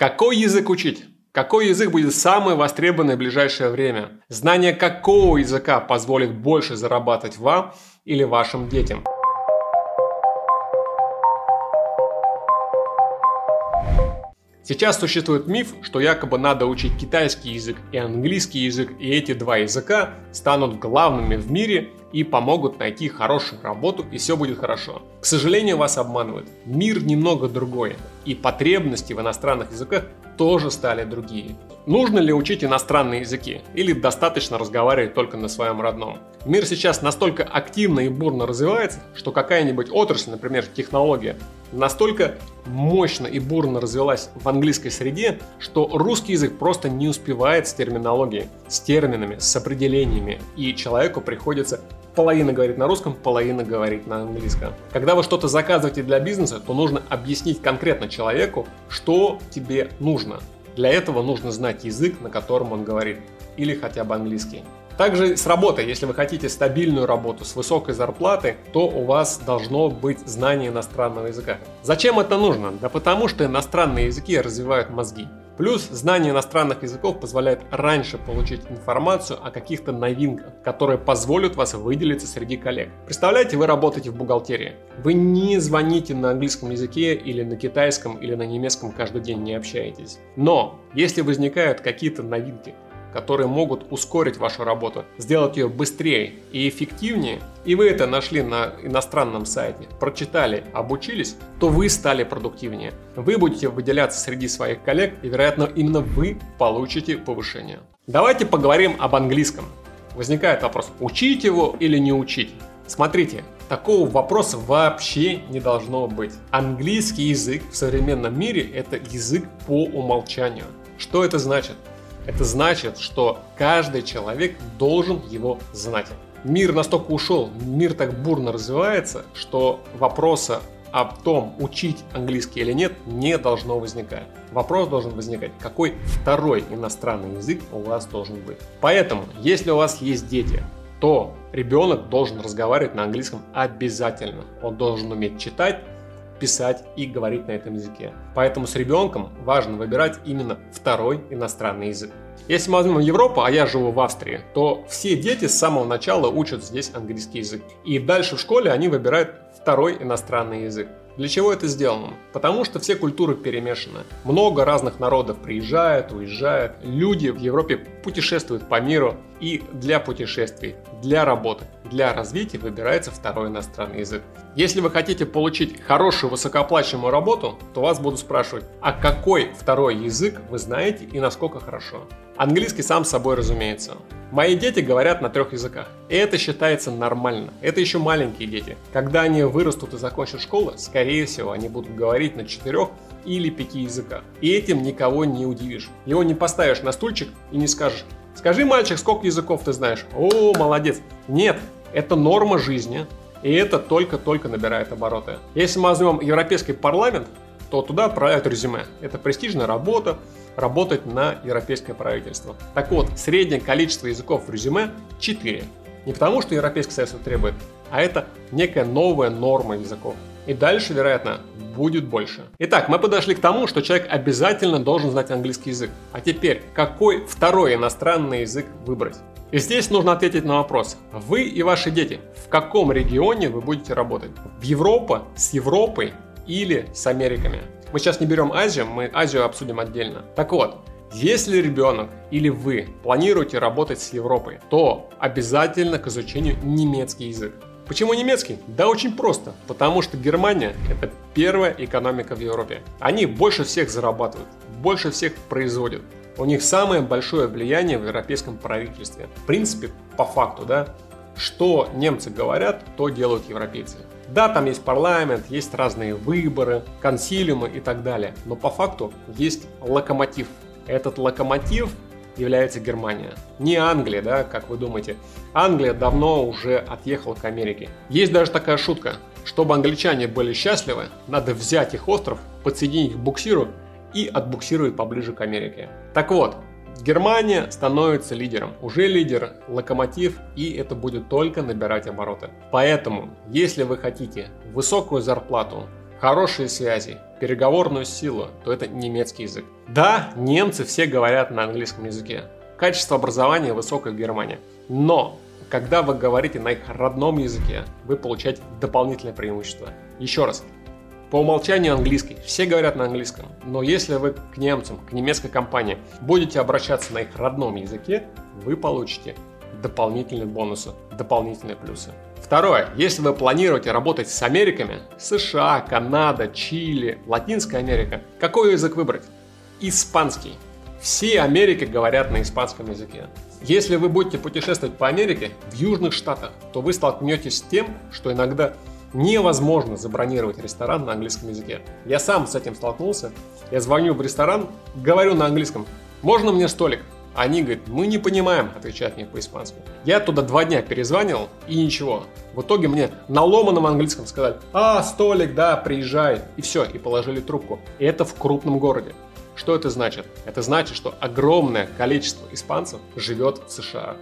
Какой язык учить? Какой язык будет самый востребованный в ближайшее время? Знание какого языка позволит больше зарабатывать вам или вашим детям? Сейчас существует миф, что якобы надо учить китайский язык и английский язык, и эти два языка станут главными в мире и помогут найти хорошую работу, и все будет хорошо. К сожалению, вас обманывают. Мир немного другой, и потребности в иностранных языках тоже стали другие. Нужно ли учить иностранные языки или достаточно разговаривать только на своем родном? Мир сейчас настолько активно и бурно развивается, что какая-нибудь отрасль, например, технология, настолько мощно и бурно развилась в английской среде, что русский язык просто не успевает с терминологией, с терминами, с определениями, и человеку приходится половина говорит на русском, половина говорит на английском. Когда вы что-то заказываете для бизнеса, то нужно объяснить конкретно человеку, что тебе нужно. Для этого нужно знать язык, на котором он говорит, или хотя бы английский. Также с работой, если вы хотите стабильную работу с высокой зарплатой, то у вас должно быть знание иностранного языка. Зачем это нужно? Да потому что иностранные языки развивают мозги. Плюс знание иностранных языков позволяет раньше получить информацию о каких-то новинках, которые позволят вас выделиться среди коллег. Представляете, вы работаете в бухгалтерии. Вы не звоните на английском языке или на китайском или на немецком каждый день не общаетесь. Но если возникают какие-то новинки, которые могут ускорить вашу работу, сделать ее быстрее и эффективнее, и вы это нашли на иностранном сайте, прочитали, обучились, то вы стали продуктивнее. Вы будете выделяться среди своих коллег, и, вероятно, именно вы получите повышение. Давайте поговорим об английском. Возникает вопрос, учить его или не учить? Смотрите, такого вопроса вообще не должно быть. Английский язык в современном мире – это язык по умолчанию. Что это значит? Это значит, что каждый человек должен его знать. Мир настолько ушел, мир так бурно развивается, что вопроса о том, учить английский или нет, не должно возникать. Вопрос должен возникать, какой второй иностранный язык у вас должен быть. Поэтому, если у вас есть дети, то ребенок должен разговаривать на английском обязательно. Он должен уметь читать, писать и говорить на этом языке. Поэтому с ребенком важно выбирать именно второй иностранный язык. Если мы возьмем Европу, а я живу в Австрии, то все дети с самого начала учат здесь английский язык. И дальше в школе они выбирают второй иностранный язык. Для чего это сделано? Потому что все культуры перемешаны. Много разных народов приезжают, уезжают. Люди в Европе путешествуют по миру. И для путешествий, для работы, для развития выбирается второй иностранный язык. Если вы хотите получить хорошую высокооплачиваемую работу, то вас будут спрашивать, а какой второй язык вы знаете и насколько хорошо? Английский сам собой разумеется. Мои дети говорят на трех языках. И это считается нормально. Это еще маленькие дети. Когда они вырастут и закончат школу, скорее всего, они будут говорить на четырех или пяти языках. И этим никого не удивишь. Его не поставишь на стульчик и не скажешь, скажи, мальчик, сколько языков ты знаешь? О, молодец. Нет, это норма жизни. И это только-только набирает обороты. Если мы возьмем Европейский парламент, то туда отправляют резюме. Это престижная работа, работать на европейское правительство. Так вот, среднее количество языков в резюме 4. Не потому, что Европейский Союз это требует, а это некая новая норма языков. И дальше, вероятно, будет больше. Итак, мы подошли к тому, что человек обязательно должен знать английский язык. А теперь, какой второй иностранный язык выбрать? И здесь нужно ответить на вопрос. Вы и ваши дети, в каком регионе вы будете работать? В Европе, с Европой или с Америками? Мы сейчас не берем Азию, мы Азию обсудим отдельно. Так вот, если ребенок или вы планируете работать с Европой, то обязательно к изучению немецкий язык. Почему немецкий? Да очень просто. Потому что Германия – это первая экономика в Европе. Они больше всех зарабатывают, больше всех производят. У них самое большое влияние в европейском правительстве. В принципе, по факту, да, что немцы говорят, то делают европейцы. Да, там есть парламент, есть разные выборы, консилиумы и так далее, но по факту есть локомотив. Этот локомотив является Германия. Не Англия, да, как вы думаете. Англия давно уже отъехала к Америке. Есть даже такая шутка. Чтобы англичане были счастливы, надо взять их остров, подсоединить к буксиру и отбуксировать поближе к Америке. Так вот, Германия становится лидером, уже лидер, локомотив, и это будет только набирать обороты. Поэтому, если вы хотите высокую зарплату, хорошие связи переговорную силу, то это немецкий язык. Да, немцы все говорят на английском языке. Качество образования высокое в Германии. Но когда вы говорите на их родном языке, вы получаете дополнительное преимущество. Еще раз, по умолчанию английский. Все говорят на английском. Но если вы к немцам, к немецкой компании будете обращаться на их родном языке, вы получите дополнительные бонусы, дополнительные плюсы. Второе. Если вы планируете работать с Америками, США, Канада, Чили, Латинская Америка, какой язык выбрать? Испанский. Все Америки говорят на испанском языке. Если вы будете путешествовать по Америке в Южных Штатах, то вы столкнетесь с тем, что иногда невозможно забронировать ресторан на английском языке. Я сам с этим столкнулся. Я звоню в ресторан, говорю на английском, можно мне столик? Они говорят, мы не понимаем, отвечают мне по-испански. Я туда два дня перезванивал и ничего. В итоге мне на ломаном английском сказали, а, столик, да, приезжай. И все, и положили трубку. И это в крупном городе. Что это значит? Это значит, что огромное количество испанцев живет в США.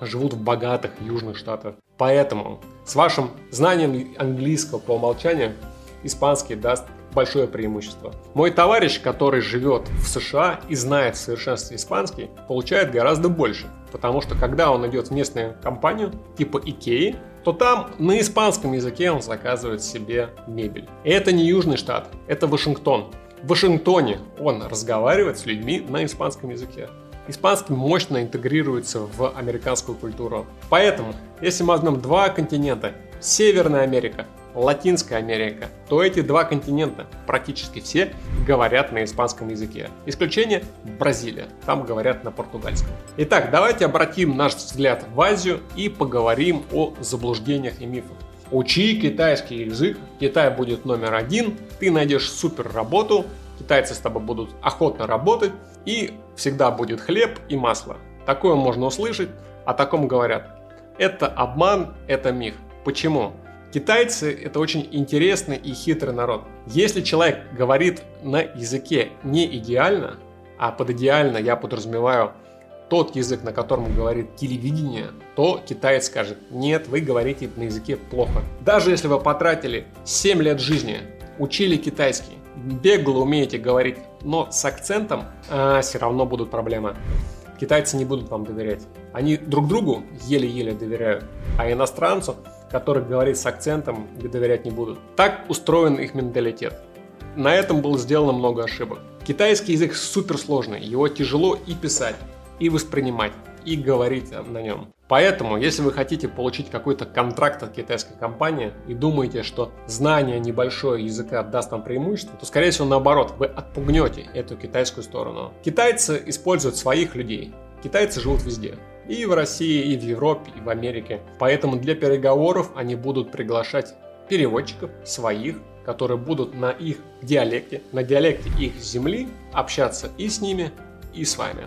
Живут в богатых южных штатах. Поэтому с вашим знанием английского по умолчанию испанский даст большое преимущество. Мой товарищ, который живет в США и знает в совершенстве испанский, получает гораздо больше. Потому что когда он идет в местную компанию, типа Икеи, то там на испанском языке он заказывает себе мебель. И это не Южный штат, это Вашингтон. В Вашингтоне он разговаривает с людьми на испанском языке. Испанский мощно интегрируется в американскую культуру. Поэтому, если мы возьмем два континента, Северная Америка, Латинская Америка, то эти два континента практически все говорят на испанском языке. Исключение Бразилия, там говорят на португальском. Итак, давайте обратим наш взгляд в Азию и поговорим о заблуждениях и мифах. Учи китайский язык, Китай будет номер один, ты найдешь супер работу, китайцы с тобой будут охотно работать, и всегда будет хлеб и масло. Такое можно услышать, о таком говорят. Это обман, это миф. Почему? Китайцы это очень интересный и хитрый народ. Если человек говорит на языке не идеально, а под идеально я подразумеваю тот язык, на котором говорит телевидение, то китаец скажет, нет, вы говорите на языке плохо. Даже если вы потратили 7 лет жизни, учили китайский, бегло умеете говорить, но с акцентом, а, все равно будут проблемы. Китайцы не будут вам доверять. Они друг другу еле-еле доверяют, а иностранцу, который говорит с акцентом, доверять не будут. Так устроен их менталитет. На этом было сделано много ошибок. Китайский язык суперсложный, его тяжело и писать, и воспринимать, и говорить на нем. Поэтому, если вы хотите получить какой-то контракт от китайской компании и думаете, что знание небольшое языка даст вам преимущество, то, скорее всего, наоборот, вы отпугнете эту китайскую сторону. Китайцы используют своих людей. Китайцы живут везде. И в России, и в Европе, и в Америке. Поэтому для переговоров они будут приглашать переводчиков своих, которые будут на их диалекте, на диалекте их земли общаться и с ними, и с вами.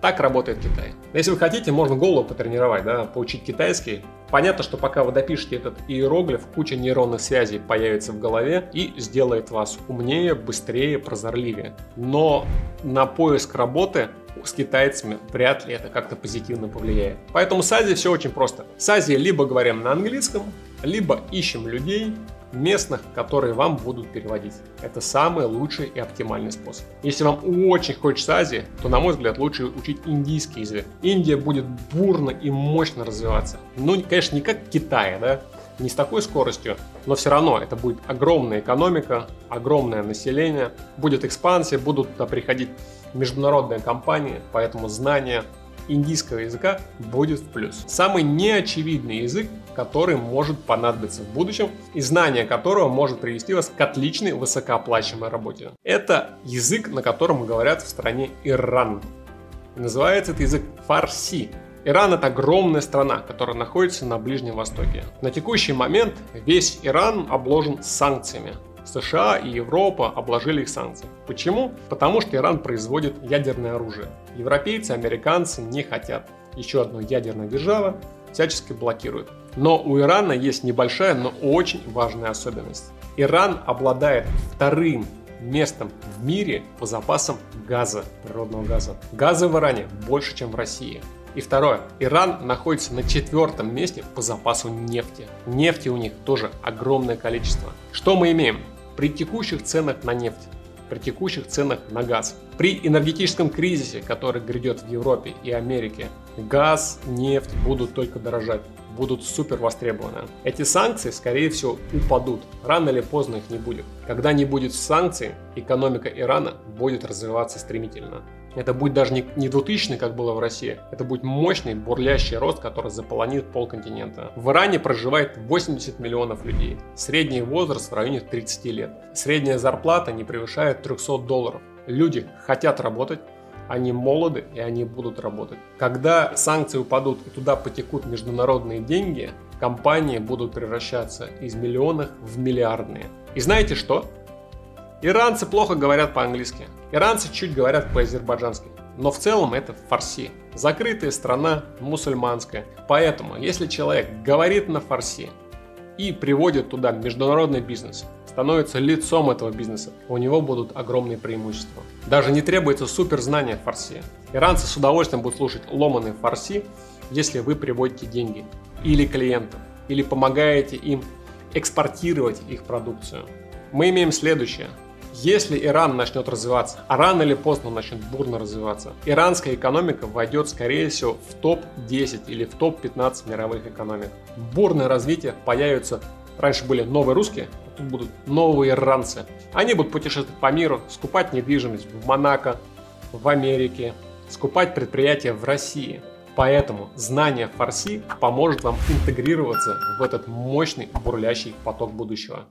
Так работает Китай. Если вы хотите, можно голову потренировать, да, поучить китайский. Понятно, что пока вы допишете этот иероглиф, куча нейронных связей появится в голове и сделает вас умнее, быстрее, прозорливее. Но на поиск работы с китайцами вряд ли это как-то позитивно повлияет. Поэтому с Азией все очень просто. С Азией либо говорим на английском, либо ищем людей, местных, которые вам будут переводить. Это самый лучший и оптимальный способ. Если вам очень хочется Азии, то, на мой взгляд, лучше учить индийский язык. Индия будет бурно и мощно развиваться. Ну, конечно, не как Китай, да, не с такой скоростью, но все равно это будет огромная экономика, огромное население, будет экспансия, будут туда приходить международные компании, поэтому знание индийского языка будет в плюс. Самый неочевидный язык, который может понадобиться в будущем и знание которого может привести вас к отличной высокооплачиваемой работе. Это язык, на котором говорят в стране Иран. Называется этот язык фарси. Иран это огромная страна, которая находится на Ближнем Востоке. На текущий момент весь Иран обложен санкциями. США и Европа обложили их санкциями. Почему? Потому что Иран производит ядерное оружие. Европейцы, американцы не хотят. Еще одну ядерную державу всячески блокируют. Но у Ирана есть небольшая, но очень важная особенность. Иран обладает вторым местом в мире по запасам газа, природного газа. Газа в Иране больше, чем в России. И второе. Иран находится на четвертом месте по запасу нефти. Нефти у них тоже огромное количество. Что мы имеем? При текущих ценах на нефть, при текущих ценах на газ, при энергетическом кризисе, который грядет в Европе и Америке, газ, нефть будут только дорожать будут супер востребованы. Эти санкции, скорее всего, упадут. Рано или поздно их не будет. Когда не будет санкций, экономика Ирана будет развиваться стремительно. Это будет даже не, не 2000 как было в России. Это будет мощный, бурлящий рост, который заполонит полконтинента. В Иране проживает 80 миллионов людей. Средний возраст в районе 30 лет. Средняя зарплата не превышает 300 долларов. Люди хотят работать, они молоды и они будут работать. Когда санкции упадут и туда потекут международные деньги, компании будут превращаться из миллионных в миллиардные. И знаете что? Иранцы плохо говорят по-английски. Иранцы чуть говорят по-азербайджански. Но в целом это фарси. Закрытая страна, мусульманская. Поэтому, если человек говорит на фарси и приводит туда международный бизнес, становится лицом этого бизнеса, у него будут огромные преимущества. Даже не требуется супер знания фарси. Иранцы с удовольствием будут слушать ломаные фарси, если вы приводите деньги или клиентов, или помогаете им экспортировать их продукцию. Мы имеем следующее. Если Иран начнет развиваться, а рано или поздно начнет бурно развиваться, иранская экономика войдет, скорее всего, в топ-10 или в топ-15 мировых экономик. Бурное развитие появится Раньше были новые русские, а тут будут новые иранцы. Они будут путешествовать по миру, скупать недвижимость в Монако, в Америке, скупать предприятия в России. Поэтому знание фарси поможет вам интегрироваться в этот мощный бурлящий поток будущего.